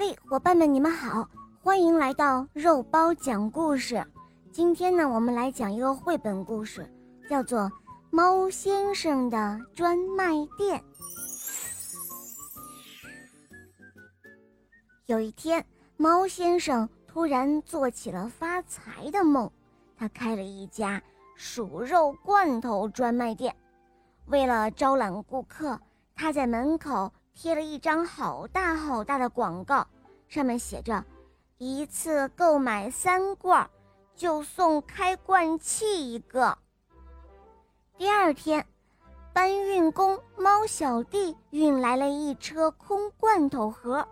嘿，伙伴们，你们好，欢迎来到肉包讲故事。今天呢，我们来讲一个绘本故事，叫做《猫先生的专卖店》。有一天，猫先生突然做起了发财的梦，他开了一家鼠肉罐头专卖店。为了招揽顾客，他在门口。贴了一张好大好大的广告，上面写着：“一次购买三罐，就送开罐器一个。”第二天，搬运工猫小弟运来了一车空罐头盒，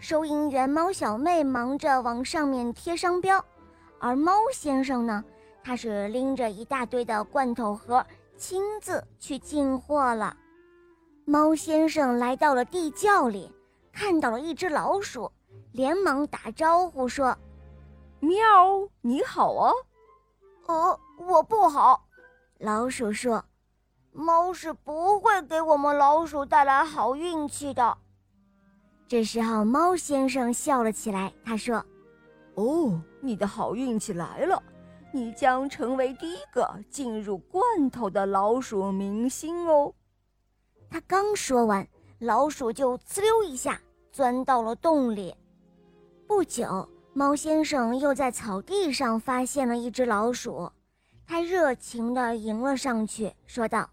收银员猫小妹忙着往上面贴商标，而猫先生呢，他是拎着一大堆的罐头盒，亲自去进货了。猫先生来到了地窖里，看到了一只老鼠，连忙打招呼说：“喵，你好啊。”“哦，我不好。”老鼠说，“猫是不会给我们老鼠带来好运气的。”这时候，猫先生笑了起来，他说：“哦，你的好运气来了，你将成为第一个进入罐头的老鼠明星哦。”他刚说完，老鼠就呲溜一下钻到了洞里。不久，猫先生又在草地上发现了一只老鼠，他热情地迎了上去，说道：“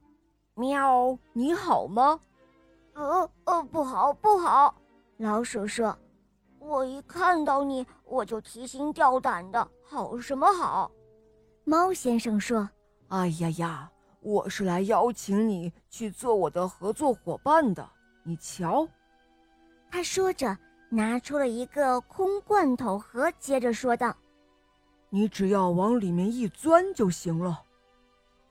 喵，你好吗？”“呃呃，不好，不好。”老鼠说，“我一看到你，我就提心吊胆的，好什么好？”猫先生说：“哎呀呀。”我是来邀请你去做我的合作伙伴的，你瞧。他说着，拿出了一个空罐头盒，接着说道：“你只要往里面一钻就行了。”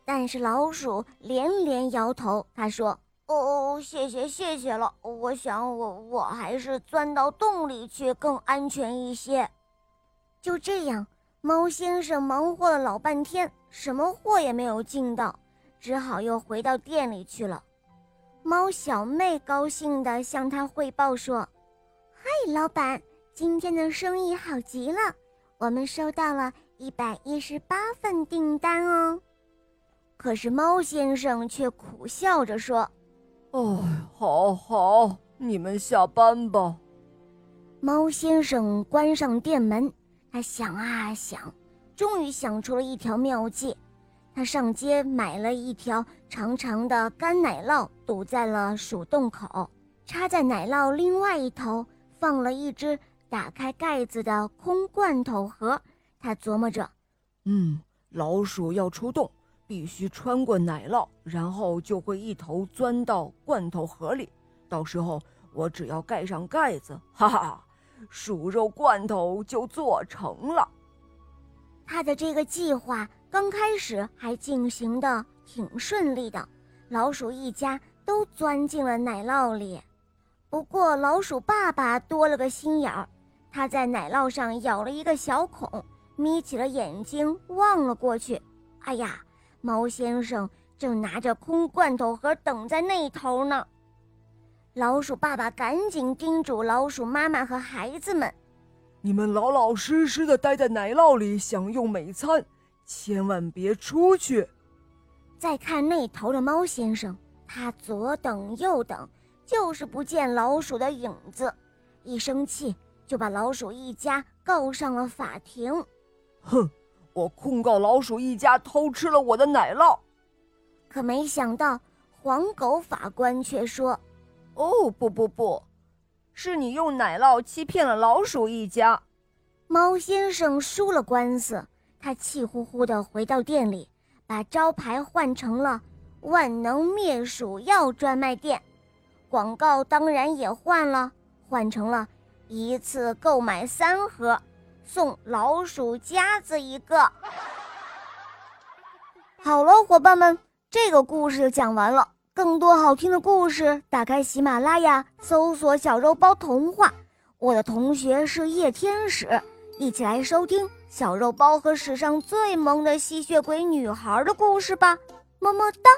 但是老鼠连连摇头，他说：“哦，谢谢谢谢了，我想我我还是钻到洞里去更安全一些。”就这样，猫先生忙活了老半天，什么货也没有进到。只好又回到店里去了。猫小妹高兴地向他汇报说：“嗨，老板，今天的生意好极了，我们收到了一百一十八份订单哦。”可是猫先生却苦笑着说：“哦，好好，你们下班吧。”猫先生关上店门，他想啊想，终于想出了一条妙计。他上街买了一条长长的干奶酪，堵在了鼠洞口，插在奶酪另外一头放了一只打开盖子的空罐头盒。他琢磨着，嗯，老鼠要出洞，必须穿过奶酪，然后就会一头钻到罐头盒里。到时候我只要盖上盖子，哈哈，鼠肉罐头就做成了。他的这个计划。刚开始还进行的挺顺利的，老鼠一家都钻进了奶酪里。不过老鼠爸爸多了个心眼儿，他在奶酪上咬了一个小孔，眯起了眼睛望了过去。哎呀，猫先生正拿着空罐头盒等在那头呢。老鼠爸爸赶紧叮嘱老鼠妈妈和孩子们：“你们老老实实的待在奶酪里享用美餐。”千万别出去！再看那头的猫先生，他左等右等，就是不见老鼠的影子。一生气，就把老鼠一家告上了法庭。哼，我控告老鼠一家偷吃了我的奶酪。可没想到，黄狗法官却说：“哦，不不不，是你用奶酪欺骗了老鼠一家。”猫先生输了官司。他气呼呼地回到店里，把招牌换成了“万能灭鼠药专卖店”，广告当然也换了，换成了“一次购买三盒，送老鼠夹子一个”。好了，伙伴们，这个故事就讲完了。更多好听的故事，打开喜马拉雅，搜索“小肉包童话”。我的同学是夜天使。一起来收听小肉包和史上最萌的吸血鬼女孩的故事吧，么么哒。